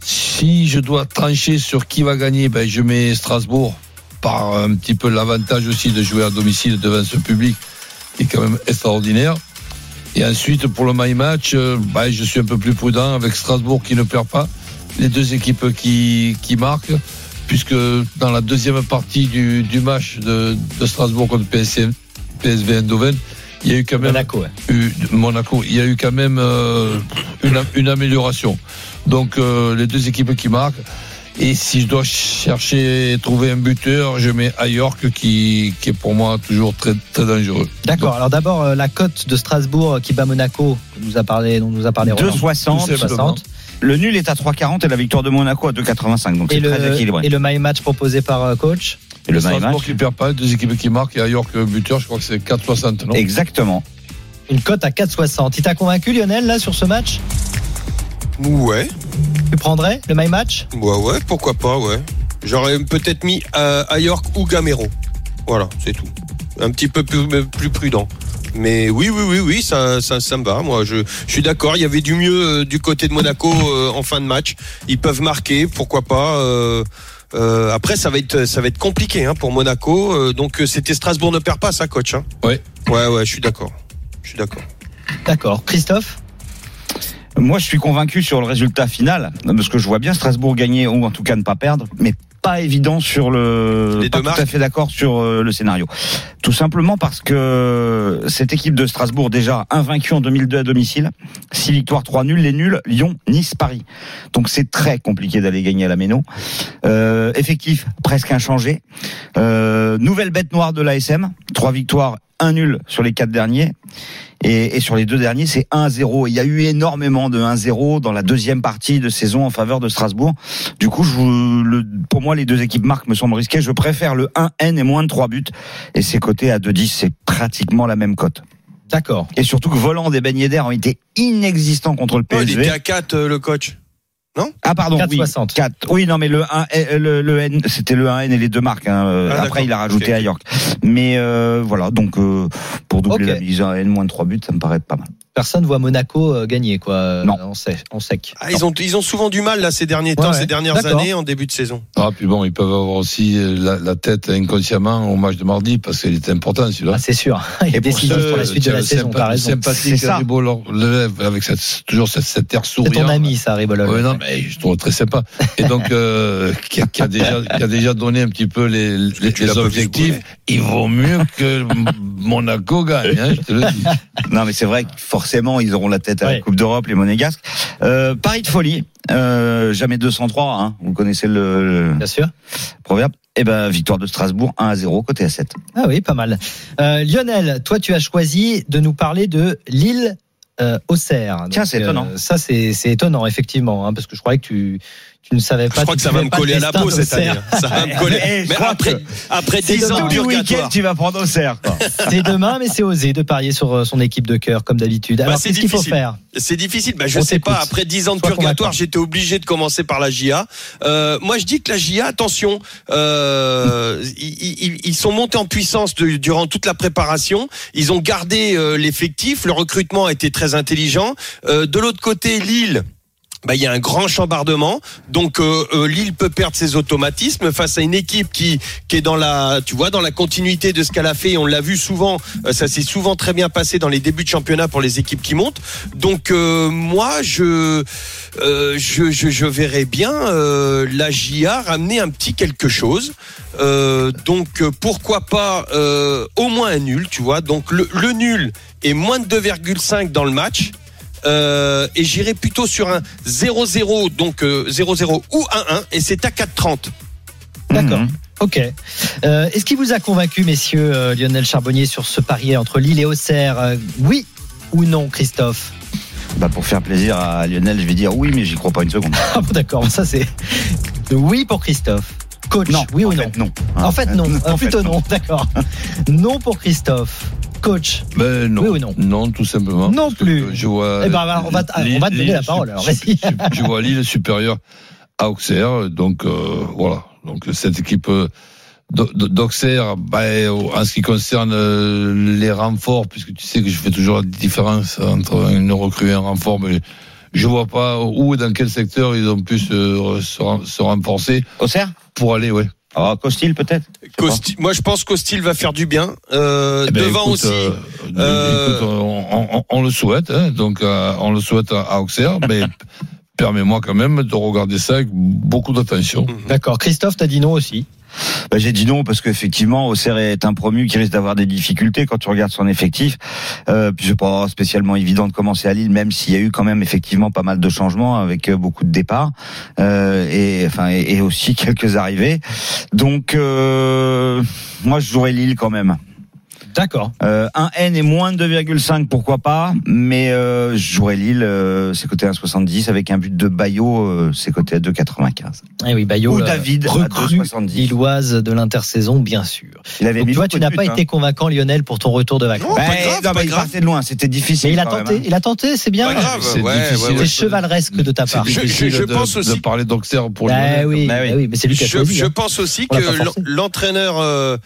si je dois trancher sur qui va gagner, ben je mets Strasbourg par un petit peu l'avantage aussi de jouer à domicile devant ce public qui est quand même extraordinaire. Et ensuite, pour le my match, euh, ben, je suis un peu plus prudent avec Strasbourg qui ne perd pas, les deux équipes qui, qui marquent, puisque dans la deuxième partie du, du match de, de Strasbourg contre PSV, PSV Eindhoven, il y a eu quand même Monaco, eu- Monaco, il y a eu quand même euh, une, une amélioration. Donc euh, les deux équipes qui marquent. Et si je dois chercher et trouver un buteur, je mets Ayork qui, qui est pour moi toujours très, très dangereux. D'accord. Alors d'abord euh, la cote de Strasbourg qui bat Monaco, que nous a parlé, dont nous a parlé Roland. 2,60. Tout simplement. 2,60. Le nul est à 3,40 et la victoire de Monaco à 2,85. Donc Et c'est très le, équilibré. et le my match proposé par euh, coach. Et le my Strasbourg match qui perd pas, deux équipes qui marquent et Ayork buteur, je crois que c'est 4,60, non? Exactement. Une cote à 4,60. Il t'a convaincu Lionel là sur ce match? Ouais, Tu prendrais le my match? Ouais, ouais, pourquoi pas, ouais. J'aurais peut-être mis euh, à York ou Gamero. Voilà, c'est tout. Un petit peu plus, plus prudent. Mais oui, oui, oui, oui, ça, ça, ça me va. Moi, je, je suis d'accord. Il y avait du mieux euh, du côté de Monaco euh, en fin de match. Ils peuvent marquer, pourquoi pas. euh, euh, après, ça va être, ça va être compliqué hein, pour Monaco. Euh, donc, euh, c'était Strasbourg ne perd pas, ça, coach. Hein. Ouais. Ouais, ouais, je suis d'accord. Je suis d'accord. D'accord. Christophe? Moi, je suis convaincu sur le résultat final, parce que je vois bien Strasbourg gagner ou en tout cas ne pas perdre, mais pas évident sur le. Les pas deux tout à fait d'accord sur euh, le scénario. Tout simplement parce que cette équipe de Strasbourg déjà invaincue en 2002 à domicile, 6 victoires, 3 nuls, les nuls Lyon, Nice, Paris. Donc c'est très compliqué d'aller gagner à la Méno. Euh, effectif presque inchangé. Euh, nouvelle bête noire de l'ASM, 3 victoires, 1 nul sur les 4 derniers. Et, et sur les deux derniers, c'est 1-0. Il y a eu énormément de 1-0 dans la deuxième partie de saison en faveur de Strasbourg. Du coup, je, le, pour moi, les deux équipes marques me semblent risquées. Je préfère le 1N et moins de 3 buts. Et c'est coté à 2-10, c'est pratiquement la même cote. D'accord. Et surtout que Voland et Ben Yedder ont été inexistants contre le Oh, il était à 4, euh, le coach. Ah pardon, oui, 4,60. 4. Oui, non, mais le 1, euh, le, le N, c'était le 1N et les deux marques. Hein. Euh, Ah. Après, il a rajouté Ok, à York. Mais euh, voilà, donc euh, pour doubler Ok. la mise à N moins de 3 buts, ça me paraît pas mal. Personne voit Monaco euh, gagner quoi. euh, Non. On sait, on sec. Ah, ils, ont, ils ont souvent du mal là ces derniers temps, Ouais, ouais. ces dernières années en début de saison. Ah, puis bon, ils peuvent avoir aussi la, la tête inconsciemment au match de mardi parce qu'il était important celui-là. Ah, c'est sûr. Il est Et pour décisif pour la suite de la saison. T'as raison. Sympathique, C'est lève avec cette, toujours cette, cette air C'est souriant. ton ami, ça, Ribolol. Ouais, non, mais je trouve très sympa. Et donc, euh, qui, a, qui a déjà, qui a déjà donné un petit peu les, les, les objectifs. Il vaut mieux que Monaco gagne, hein, je te le dis. Non, mais c'est vrai que forcément, ils auront la tête à Ouais. la Coupe d'Europe, les Monégasques. Euh, Paris de folie, euh, jamais 203, hein, vous connaissez le, le Bien sûr. proverbe. Eh ben, victoire de Strasbourg, 1 à 0, côté à 7. Ah oui, pas mal. Euh, Lionel, toi, tu as choisi de nous parler de l'île euh, Auxerre. Tiens, c'est étonnant. euh, ça, c'est c'est étonnant, effectivement, hein, parce que je croyais que tu, tu ne savais pas. Je crois que ça suivais va me coller à la peau cette année. hein. Ça va me coller. Mais après, après C'est 10 ans le week-end, tu vas prendre Auxerre, quoi. C'est demain, mais c'est osé de parier sur euh, son équipe de cœur, comme d'habitude. Alors, Bah, c'est qu'est-ce qu'il faut difficile. faire? C'est difficile. Bah, je sais pas. Après 10 ans de purgatoire, j'étais obligé de commencer par la GIA. Euh, moi, je dis que la GIA, attention, euh, ils, ils- ils sont montés en puissance durant toute la préparation. Ils ont gardé l'effectif. Le recrutement a été très intelligent. Euh, de l'autre côté, Lille. Bah, il y a un grand chambardement, donc euh, euh, Lille peut perdre ses automatismes face à une équipe qui qui est dans la, tu vois, dans la continuité de ce qu'elle a fait. On l'a vu souvent, euh, ça s'est souvent très bien passé dans les débuts de championnat pour les équipes qui montent. Donc euh, moi, je, euh, je je je verrais bien la JA ramener un petit quelque chose. Donc pourquoi pas au moins un nul, tu vois. Donc le, le nul est moins de 2,5 dans le match. Euh, et j'irai plutôt sur un 0-0, donc euh, 0-0 ou 1-1, et c'est à 4,30. D'accord. Mhm. Ok. Euh, Est-ce qu'il vous a convaincu, messieurs, euh, Lionel Charbonnier, sur ce pari entre Lille et Auxerre? Euh, Oui ou non, Christophe? Bah, pour faire plaisir à Lionel, je vais dire oui, mais j'y crois pas une seconde. Ah bon, d'accord, ça c'est oui pour Christophe. Coach, Non, oui ou en non? fait, non. En fait, non. En Euh, fait, plutôt non, d'accord. Non pour Christophe. Coach, Ben non. Oui ou non? Non, tout simplement. Non plus. Je vois. Eh ben, on va te- Lille- on va te donner Lille la parole, alors, Je vois Lille supérieure à Auxerre, donc euh, voilà. Donc cette équipe euh, d'Au- d'Auxerre, ben, en ce qui concerne euh, les renforts, puisque tu sais que je fais toujours la différence entre une recrue et un renfort, mais je vois pas où et dans quel secteur ils ont pu se, se, se renforcer Auxerre? Pour aller, ouais. Ah, Costil, peut-être moi, je pense qu'Hostil va faire du bien. Euh, Eh ben, devant écoute, aussi. euh, euh, écoute, on, on- on le souhaite, hein, donc euh, on le souhaite à, à Auxerre, mais permets-moi quand même de regarder ça avec beaucoup d'attention. d'accord. Christophe, t'as dit non aussi? Bah, j'ai dit non parce qu'effectivement, Auxerre est un promu qui risque d'avoir des difficultés quand tu regardes son effectif. Euh, puis c'est pas spécialement évident de commencer à Lille, même s'il y a eu quand même effectivement pas mal de changements avec euh, beaucoup de départs euh, et enfin et, aussi quelques arrivées. Donc euh, moi, je jouerais Lille quand même. D'accord. Euh, un N et moins de 2,5, pourquoi pas. Mais euh, je jouerais Lille, euh, c'est coté à 1,70 avec un but de Bayo, euh, c'est coté à 2,95. Eh oui, Bayo, Ou David à recrue 2,70. lilloise de l'intersaison, bien sûr. Il avait Donc, mis tu vois, beaucoup tu de n'as pas hein. été convaincant, Lionel, pour ton retour de vacances. Non, pas Ben, grave, non, pas il grave. partait de loin, c'était difficile. Mais il a même, tenté, hein. il a tenté, c'est bien. Pas grave. C'est ouais, difficile. ouais, ouais. Chevaleresque de ta part. Je- de, pense de aussi- parler d'Auxerre pour Bah Lionel. oui, Bah oui. bah oui, mais c'est lui qui a Je, hein. pense aussi que l'entraîneur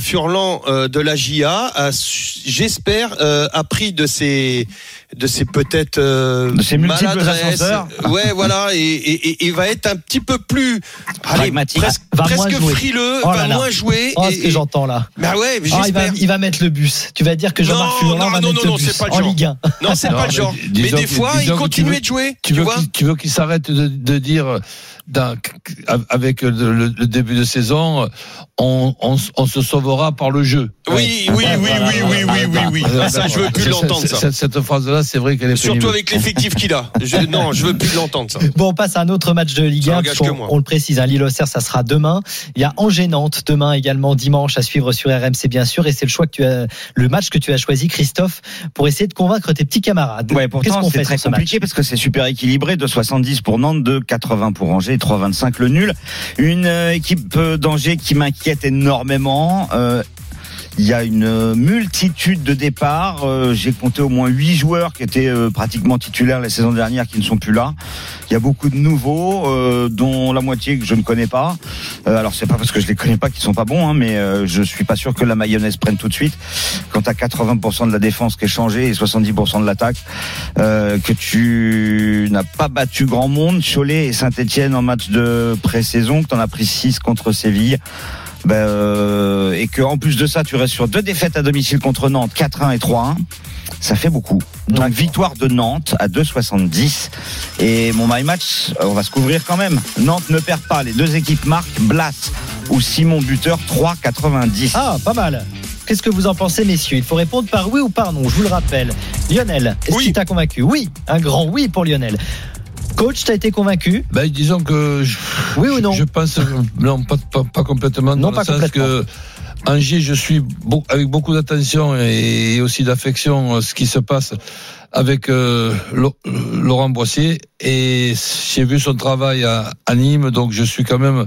Furlan de la J'espère, euh, a pris de ses de ses peut-être euh, De ses multiples maladresses. ascenseurs. Ouais, voilà, et, et, et- va être un petit peu plus allez, Pragmatique. presque, Va presque frileux, Oh là va moins jouer. Oh, et- ce que j'entends là. bah ouais, Ah, il, va, il va mettre le bus. Tu vas dire que Jean-Marc Furlan va non, mettre non, le bus pas le en. Ligue 1. Non, c'est pas le mais genre. Mais disons des fois, il veux- de jouer. Tu Tu veux vois veux qu'il s'arrête de, de dire avec le, le- début de saison, on, on, on se sauvera par le jeu. Oui, oui, oui, oui, oui, oui, oui, oui. Voilà. Ça, je veux plus l'entendre. Cette, cette phrase-là, c'est vrai qu'elle est Surtout pénible. avec l'effectif qu'il a. Je, non, je veux plus l'entendre, ça. Bon, on passe à un autre match de Ligue Ça 1. engage parce que qu'on- moi. On le précise, hein, Lille-Auxerre, ça sera demain. Il y a Angers-Nantes demain également, dimanche, à suivre sur RMC, bien sûr. Et c'est le choix que tu as, le match que tu as choisi, Christophe, pour essayer de convaincre tes petits camarades. Ouais, Qu'est-ce pourtant qu'on c'est très ce compliqué match parce que c'est super équilibré, de 70 pour Nantes, de 80 pour Angers, et 3,25 le nul. Une euh, équipe euh, d'Angers qui m'inquiète énormément. Euh, il y a une euh, multitude de départs. Euh, J'ai compté au moins huit joueurs qui étaient euh, pratiquement titulaires la saison dernière qui ne sont plus là. Il y a beaucoup de nouveaux, euh, dont la moitié que je ne connais pas. Euh, alors c'est pas parce que je les connais pas qu'ils sont pas bons, hein, mais euh, je suis pas sûr que la mayonnaise prenne tout de suite. Quand tu as 80% de la défense qui est changée et 70% de l'attaque, que tu n'as pas battu grand monde, Cholet et Saint-Etienne en match de pré-saison, que tu en as pris 6 contre Séville. Ben, euh, et que en plus de ça, tu restes sur deux défaites à domicile contre Nantes, 4-1 et 3-1. Ça fait beaucoup. Donc victoire de Nantes à 2,70. Et mon my match, on va se couvrir quand même. Nantes ne perd pas. Les deux équipes marquent Blas ou Simon Buteur 3,90. Ah, pas mal. Qu'est-ce que vous en pensez, messieurs? Il faut répondre par oui ou par non, je vous le rappelle. Lionel, est-ce Oui. qu'il t'a convaincu? Oui, un grand oui pour Lionel. Coach, t'as été convaincu Ben, disons que je, Oui ou non je pense non pas, pas, pas complètement Non, dans pas le sens complètement. que Angers je suis avec beaucoup d'attention et aussi d'affection euh, ce qui se passe avec euh, Lo- Laurent Boissier et j'ai vu son travail à, à Nîmes donc je suis quand même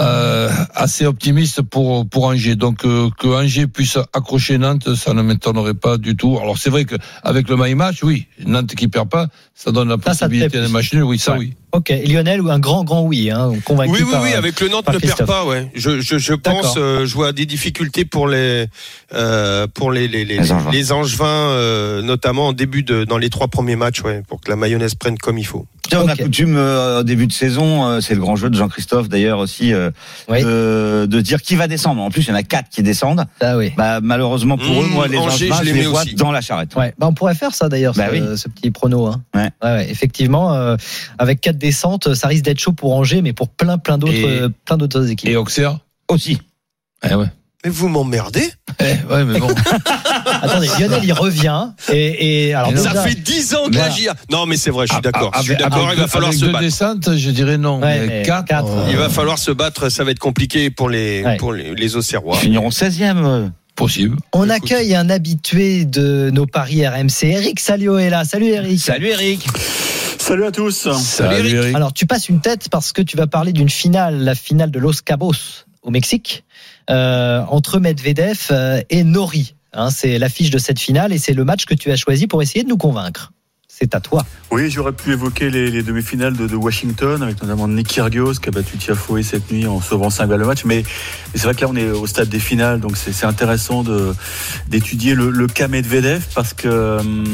euh, assez optimiste pour pour Angers. Donc euh, que Angers puisse accrocher Nantes ça ne m'étonnerait pas du tout. Alors c'est vrai que avec le my match oui Nantes qui perd pas ça donne la possibilité d'un match nul oui ça Ouais. oui. Ok, Lionel, ou un grand, grand oui, hein, convaincu Oui, oui, par, oui, avec le Nantes ne perd pas, ouais. Je, je, je pense, euh, je vois des difficultés pour les, euh, pour les, les, les, Les Angevins. les Angevins, euh, notamment en début de, dans les trois premiers matchs, ouais, pour que la mayonnaise prenne comme il faut. Sais, On a coutume euh, au début de saison, euh, c'est le grand jeu de Jean-Christophe d'ailleurs aussi, euh, Oui. de, de dire qui va descendre. En plus, il y en a quatre qui descendent. Ah oui. Bah, malheureusement pour Mmh, eux, moi, les Angers, je je les les mets vois aussi. dans la charrette. Ouais, bah on pourrait faire ça d'ailleurs, Bah ce, oui. ce petit prono. Hein. Ouais. ouais, effectivement, euh, avec quatre descentes, ça risque d'être chaud pour Angers, mais pour plein, plein d'autres, Et- euh, plein d'autres équipes. et Auxerre? Aussi. eh ouais Mais vous m'emmerdez Eh, ouais, mais bon. Attendez, Lionel, il revient et, et alors Mais non, Ça déjà- fait dix ans que la GIA. Non, mais c'est vrai, je suis Ah, d'accord. Je suis d'accord, il va falloir avec se deux battre. descentes, je dirais non. Ouais, mais mais quatre, quatre, euh, Il va falloir se battre, ça va être compliqué pour les, Ouais. pour les, les Auxerrois. Ils finiront 16e. euh. possible. on accueille un habitué de nos paris RMC. Eric Salio est là. Salut Eric. Salut Eric. Salut à tous. Salut Eric. Alors tu passes une tête parce que tu vas parler d'une finale, la finale de Los Cabos au Mexique, euh, entre Medvedev et Nori. Hein, c'est l'affiche de cette finale et c'est le match que tu as choisi pour essayer de nous convaincre. C'est à toi. Oui, j'aurais pu évoquer les, les demi-finales de, Washington, avec notamment Nick Kyrgios qui a battu Tiafoe cette nuit en sauvant 5 balles le match. Mais, c'est vrai que là, on est au stade des finales, donc c'est intéressant d'étudier le, le cas Medvedev parce que hum,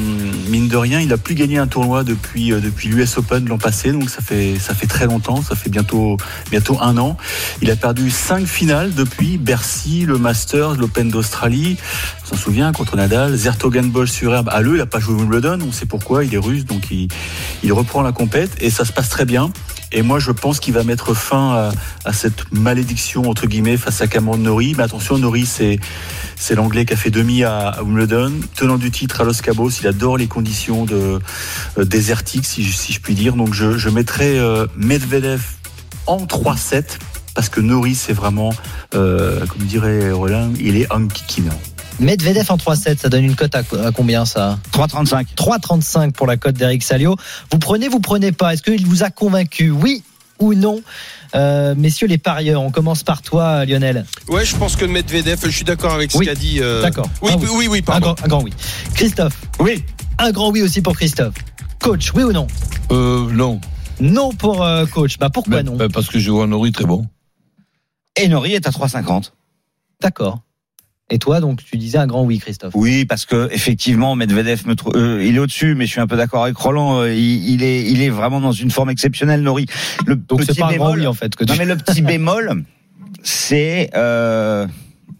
mine de rien, il a plus gagné un tournoi depuis euh, depuis l'US Open l'an passé, donc ça fait ça fait très longtemps, ça fait bientôt bientôt un an. Il a perdu cinq finales depuis Bercy, le Masters, l'Open d'Australie. On s'en souvient contre Nadal, Zertogenbosch sur herbe. À l'eux, il a pas joué Wimbledon, on sait pourquoi. Il russe, donc il, reprend la compète et ça se passe très bien. Et moi, je pense qu'il va mettre fin à, cette malédiction entre guillemets face à Cameron Norrie. Mais attention, Norrie, c'est c'est l'anglais qui a fait demi à, à Wimbledon, tenant du titre à Los Cabos. Il adore les conditions de euh, désertiques, si, si je puis dire. Donc, je, je mettrai euh, Medvedev en 3-7 parce que Norrie, c'est vraiment, euh, comme dirait Roland, il est unkikinant. Medvedev en 3-7, ça donne une cote à, à combien ça 3,35. 3,35 pour la cote d'Eric Salio. Vous prenez, vous prenez pas Est-ce qu'il vous a convaincu Oui ou non Euh, Messieurs les parieurs, on commence par toi Lionel. Ouais, je pense que Medvedev, je suis d'accord avec ce Oui. qu'a dit. euh, D'accord. Oui, Ah oui, oui, oui, Un pardon. grand, un grand oui. Christophe Oui. Un grand oui aussi pour Christophe. Coach, oui ou non Euh, non. Non pour euh, coach. Bah pourquoi Ben- non ben parce que je vois Nori très bon. Et Nori est à 3,50. D'accord. Et toi, donc, tu disais un grand oui, Christophe. Oui, parce que effectivement, Medvedev me euh, il est au-dessus, mais je suis un peu d'accord avec Roland. euh, il, il est, il est vraiment dans une forme exceptionnelle, Nori. Le Donc, c'est petit pas un grand bémol- oui, en fait. Que tu... Non, mais le petit bémol, c'est euh,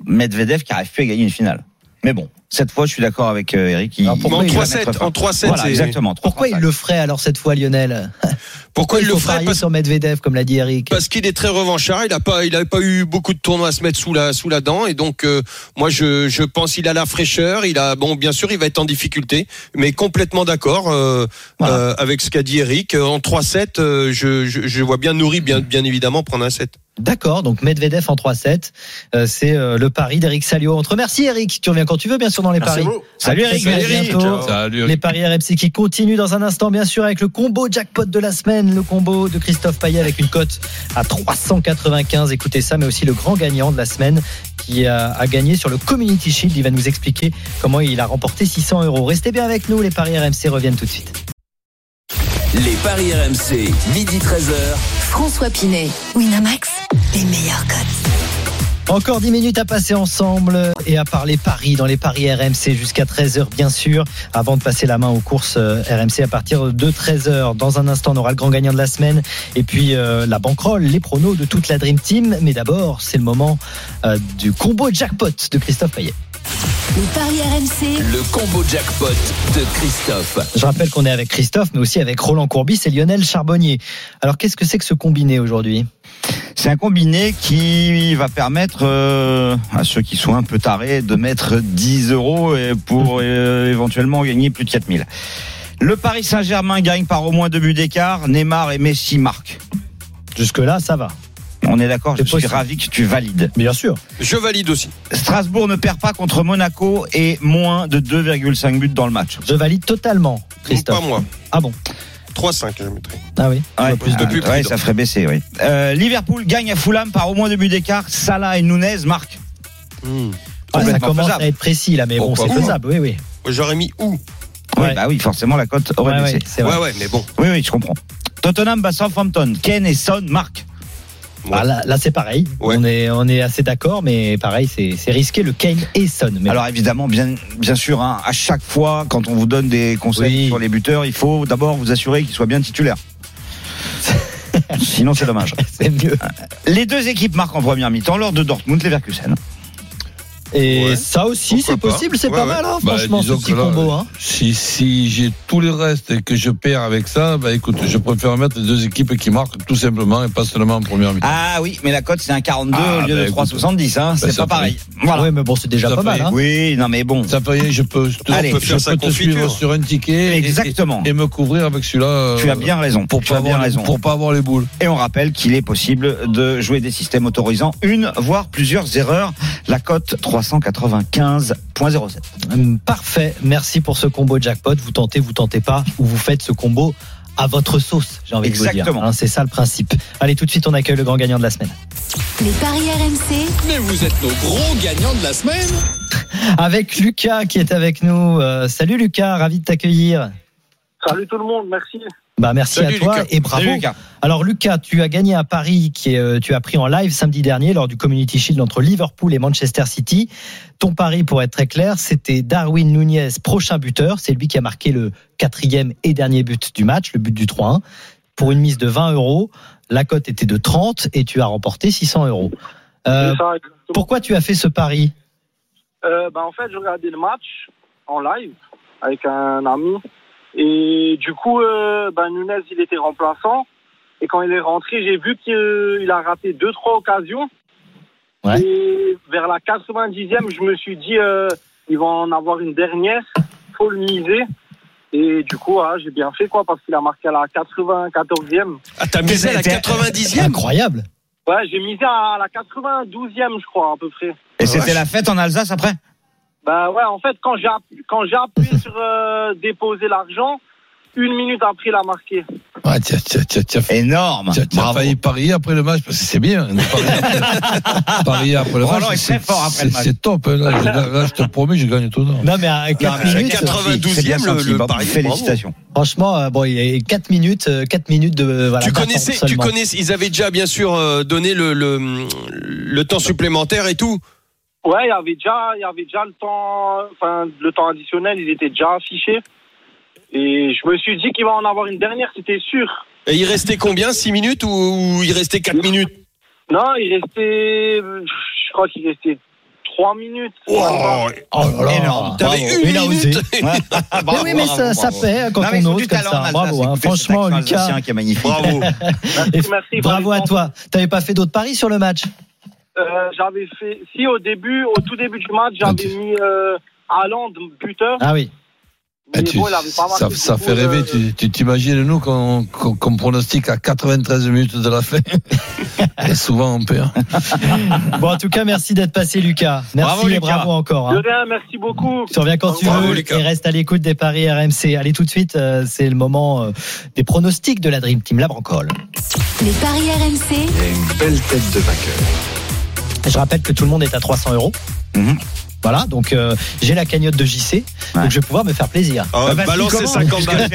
Medvedev qui arrive plus à gagner une finale. Mais bon, cette fois, je suis d'accord avec euh, Eric. Il, pourquoi en il va 3-7, mettre fin. en 3-7, Voilà, c'est- exactement. Pourquoi il 3,35. le ferait alors cette fois, Lionel Pourquoi il le ferait Parce- sur Medvedev, comme l'a dit Eric Parce qu'il est très revanchard, il a pas, il a pas eu beaucoup de tournois à se mettre sous la, sous la dent, et donc euh, moi je, je pense qu'il a la fraîcheur, il a, bon bien sûr il va être en difficulté, mais complètement d'accord euh, Voilà. euh, avec ce qu'a dit Eric. En 3-7, euh, je, je, je vois bien nourri, bien, bien évidemment prendre un 7. D'accord, donc Medvedev en 3-7, euh, c'est euh, le pari d'Eric Salio. On te remercie Eric, tu reviens quand tu veux bien sûr dans les paris. Salut Eric. À Salut, Eric. Salut Les paris RMC qui continuent dans un instant, bien sûr, avec le combo jackpot de la semaine, le combo de Christophe Payet avec une cote à 395. Écoutez ça, mais aussi le grand gagnant de la semaine qui a, a gagné sur le Community Shield. Il va nous expliquer comment il a remporté 600 euros. Restez bien avec nous, les paris RMC reviennent tout de suite. Les paris RMC, midi 13h. François Pinet, Winamax, les meilleurs cotes. Encore 10 minutes à passer ensemble et à parler paris dans les paris RMC jusqu'à 13h bien sûr avant de passer la main aux courses euh, RMC à partir de 13h. Dans un instant on aura le grand gagnant de la semaine et puis euh, la banquerolle, les pronos de toute la Dream Team. Mais d'abord c'est le moment euh, du combo jackpot de Christophe Payet. Les paris RMC, Le combo jackpot de Christophe. Je rappelle qu'on est avec Christophe mais aussi avec Roland Courbis et Lionel Charbonnier. Alors qu'est-ce que c'est que ce combiné aujourd'hui? C'est un combiné qui va permettre euh, à ceux qui sont un peu tarés de mettre 10 euros et pour euh, éventuellement gagner plus de 4000. Le Paris Saint-Germain gagne par au moins deux buts d'écart. Neymar et Messi marquent. Jusque-là, ça va. On est d'accord, je suis ravi que tu valides. Bien sûr. Je valide aussi. Strasbourg ne perd pas contre Monaco et moins de 2,5 buts dans le match. Je valide totalement, Christophe. Pas moi. Ah bon 3-5, je mettrai. Ah oui. Ouais, plus de ah, plus ouais, prudent. ça ferait baisser, oui. Euh, Liverpool gagne à Fulham par au moins deux buts d'écart. Salah et Nunez marquent. Hmm. Ah, ça Complètement commence faisable. à être précis là, mais bon, c'est pas faisable, oui, oui. J'aurais mis où? Oui, Ouais. bah oui, forcément la cote aurait Ouais, baissé. ouais, c'est vrai. Ouais, ouais, mais bon. Oui, oui, je comprends. Tottenham bat Southampton. Ken et Son marquent. Ah, là, là, c'est pareil. Ouais. On, est, on est assez d'accord, mais pareil, c'est risqué le Kane et Son. Mais Alors évidemment, bien, bien sûr, hein, à chaque fois, quand on vous donne des conseils Oui. sur les buteurs, il faut d'abord vous assurer qu'ils soient bien titulaires. Sinon, c'est dommage. c'est mieux. Les deux équipes marquent en première mi-temps lors de Dortmund Leverkusen. Et Ouais. ça aussi, c'est possible, c'est Ouais, pas ouais. mal, hein, Bah, franchement, ce petit là, combo. Hein. Si, si j'ai tous les restes et que je perds avec ça, bah écoute, je préfère mettre les deux équipes qui marquent tout simplement et pas seulement en première mi-temps. Ah oui, mais la cote c'est un 42 Ah, au lieu bah, de écoute. 3,70. Hein, c'est ça pas pareil. Voilà. Ouais, mais bon, c'est déjà Ça pas mal. Hein. Oui, non mais bon. Ça fait rien, je peux, te- Allez, je on peut faire peux te suivre sur un ticket et- Exactement. et, et me couvrir avec celui-là. euh, Tu as bien raison. Pour tu pas, as bien avoir les, raison. pour pas avoir les boules. Et on rappelle qu'il est possible de jouer des systèmes autorisant une, voire plusieurs erreurs. La cote 395.07. Parfait. Merci pour ce combo jackpot. Vous tentez, vous tentez pas, ou vous faites ce combo à votre sauce, j'ai envie de vous Exactement. dire. Hein, c'est ça le principe. Allez, tout de suite, on accueille le grand gagnant de la semaine. Les paris RMC, Mais vous êtes nos gros gagnants de la semaine. Avec Lucas qui est avec nous. Euh, salut Lucas, ravi de t'accueillir. Salut tout le monde, merci. Bah merci Salut, à toi Lucas. et bravo. Salut, Lucas. Alors Lucas, tu as gagné un pari qui est, euh, tu as pris en live samedi dernier lors du Community Shield entre Liverpool et Manchester City. Ton pari, pour être très clair, c'était Darwin Nunez, prochain buteur. C'est lui qui a marqué le quatrième et dernier but du match, le but du 3-1. Pour une mise de 20 euros, la cote était de 30 et tu as remporté 600 euros. Euh, pourquoi tu as fait ce pari? Euh, bah, en fait, je regardais le match en live avec un ami. Et du coup, euh, bah, Nunez, il était remplaçant. Et quand il est rentré, j'ai vu qu'il a raté deux, trois occasions. Ouais. Et vers la 90e, je me suis dit, euh, il va en avoir une dernière. faut le miser. Et du coup, ah, j'ai bien fait, quoi, parce qu'il a marqué à la 94e. Ah, t'as misé à la 90e Incroyable. Ouais, j'ai misé à la 92e, je crois, à peu près. Et c'était la fête en Alsace après? Bah ouais, en fait, quand j'ai quand j'ai appuyé sur euh, déposer l'argent, une minute après, il a marqué. Ouais, tiens, tiens, tiens, tiens, Énorme. tiens, tiens, Bravo. failli parier après le match parce que c'est bien. de Parier après, parier après le Roland match. est c'est- très fort après le match. C'est top. hein, Là, là, là, je te promets, je gagne tout le temps. Non mais à 4 Non, mais minutes, 92e, c'est bien le- le pari, Félicitations. franchement, euh, bon, il y a 4 minutes, 4 minutes de voilà. tu connaissais, tu connaissais, ils avaient déjà bien sûr euh, donné le, le, le temps supplémentaire et tout. Ouais, il y avait déjà, il y avait déjà le temps, enfin le temps additionnel, il était déjà affiché. Et je me suis dit qu'il va en avoir une dernière, c'était sûr. Et il restait combien 6 minutes ou, ou il restait 4 minutes? Non, il restait, je crois qu'il restait trois minutes. Oh, Oh là là, Énorme. T'avais bravo. une minute Ouais. Mais Bravo, oui, mais bravo, ça, ça bravo. hein, quand Non, on ose comme ça. Bravo, hein. franchement, Lucas. qui est magnifique. Bravo. Merci, merci. Bravo à toi. T'avais pas fait d'autres paris sur le match? Euh, j'avais fait, si au début, au tout début du match, j'avais mis euh, Haaland buteur. Ah oui. Mais Eh, tu- bon, il avait pas ça, ça fait rêver. euh, Tu t'imagines, nous, qu'on qu'on pronostique à 93 minutes de la fin? Et souvent, on perd. Bon, en tout cas, merci d'être passé, Lucas. Merci Bravo, et Lucas. bravo encore. De hein. rien, merci beaucoup. Tu reviens quand tu veux Lucas. et reste à l'écoute des paris RMC. Allez, tout de suite, euh, c'est le moment euh, des pronostics de la Dream Team, la Brancole. les paris RMC, une belle tête de vainqueur. Je rappelle que tout le monde est à 300 euros. Mhm. Voilà, donc euh, j'ai la cagnotte de JC, Ouais. donc je vais pouvoir me faire plaisir. Ah, Bah, balance ces commence, 50 puisque balles.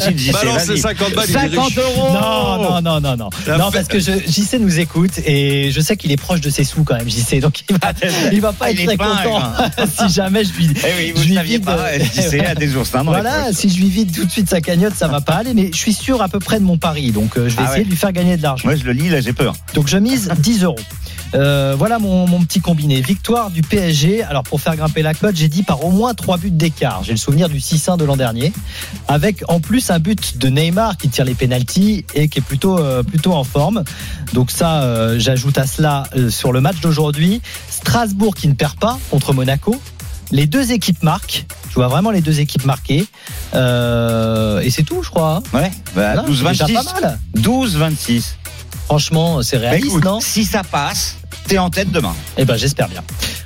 c'est JC, Balance ces vas-y. 50 balles, il est 50 riche. euros Non, non, non, non, non. La Non, parce que je, JC nous écoute et je sais qu'il est proche de ses sous quand même, JC. Donc il va, il va pas Ah, être très content si jamais je lui. Eh oui, vous je lui vide, pas, euh, JC a des oursins dans Voilà, si je lui vide tout de suite sa cagnotte, ça va pas aller. Mais je suis sûr à peu près de mon pari, donc euh, je vais Ah essayer ouais. de lui faire gagner de l'argent. Moi, je le lis, là, j'ai peur. Donc je mise 10 euros. Euh, voilà mon, mon petit combiné. Victoire du PSG. Alors pour faire grimper la cote, j'ai dit par au moins 3 buts d'écart. J'ai le souvenir du 6-1 de l'an dernier. Avec en plus un but de Neymar qui tire les pénalties et qui est plutôt, euh, plutôt en forme. Donc ça, euh, j'ajoute à cela euh, sur le match d'aujourd'hui. Strasbourg qui ne perd pas contre Monaco. Les deux équipes marquent. Je vois vraiment les deux équipes marquées. Euh, et c'est tout, je crois. hein. Ouais, bah, Voilà, c'est déjà 12-26. pas mal. 12-26. Franchement, c'est Bah, réaliste, écoute, non? si ça passe, t'es en tête demain. Eh ben, j'espère bien.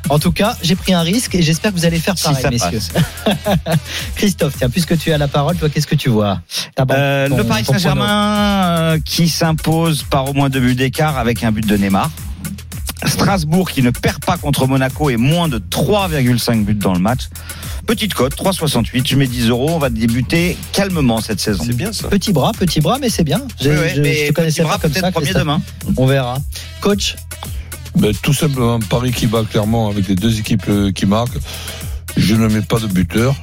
En tout cas, j'ai pris un risque et j'espère que vous allez faire Si pareil, ça messieurs. Christophe, tiens, puisque tu as la parole, toi, qu'est-ce que tu vois? Bon- Euh, ton- le Paris Saint-Germain euh, qui s'impose par au moins deux buts d'écart avec un but de Neymar. Strasbourg qui ne perd pas contre Monaco et moins de 3,5 buts dans le match. Petite cote, 3,68. Je mets 10 euros. On va débuter calmement cette saison. C'est bien ça. Petit bras, petit bras, mais c'est bien. Je, Ouais, ouais, je- mais je te connaissais petit bras, pas comme peut-être ça. premier Christophe. demain. On verra. Coach, Ben, tout simplement, Paris qui bat clairement avec les deux équipes euh, qui marquent. Je ne mets pas de buteur.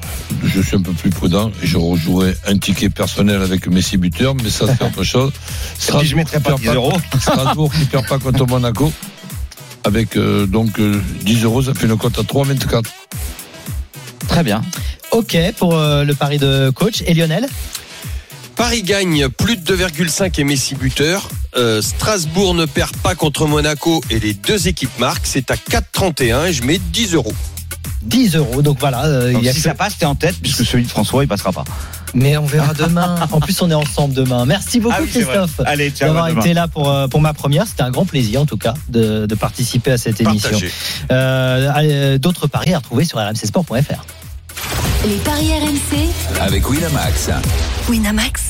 Je suis un peu plus prudent et je rejouerai un ticket personnel avec Messi buteur, mais ça c'est autre chose. Puis je mettrai pas perd 10 euros. Strasbourg qui perd pas contre Monaco. Avec euh, donc euh, 10 euros, ça fait une cote à 3,24. Très bien. ok pour euh, le pari de coach. Et Lionel? Paris gagne plus de 2,5 et Messi buteur. Euh, Strasbourg ne perd pas contre Monaco et les deux équipes marquent. C'est à 4,31 et je mets 10 euros. 10 euros. Donc voilà. euh, Donc, il y a si que- ça passe, t'es en tête puisque celui de François, il passera pas. Mais on verra demain. en plus, on est ensemble demain. Merci beaucoup, Ah oui. Christophe. Allez, ciao. D'avoir été là pour, euh, pour ma première. C'était un grand plaisir, en tout cas, de, de participer à cette émission. Euh, D'autres paris à retrouver sur rmcsport.fr. Les paris RMC, Avec Winamax. Winamax,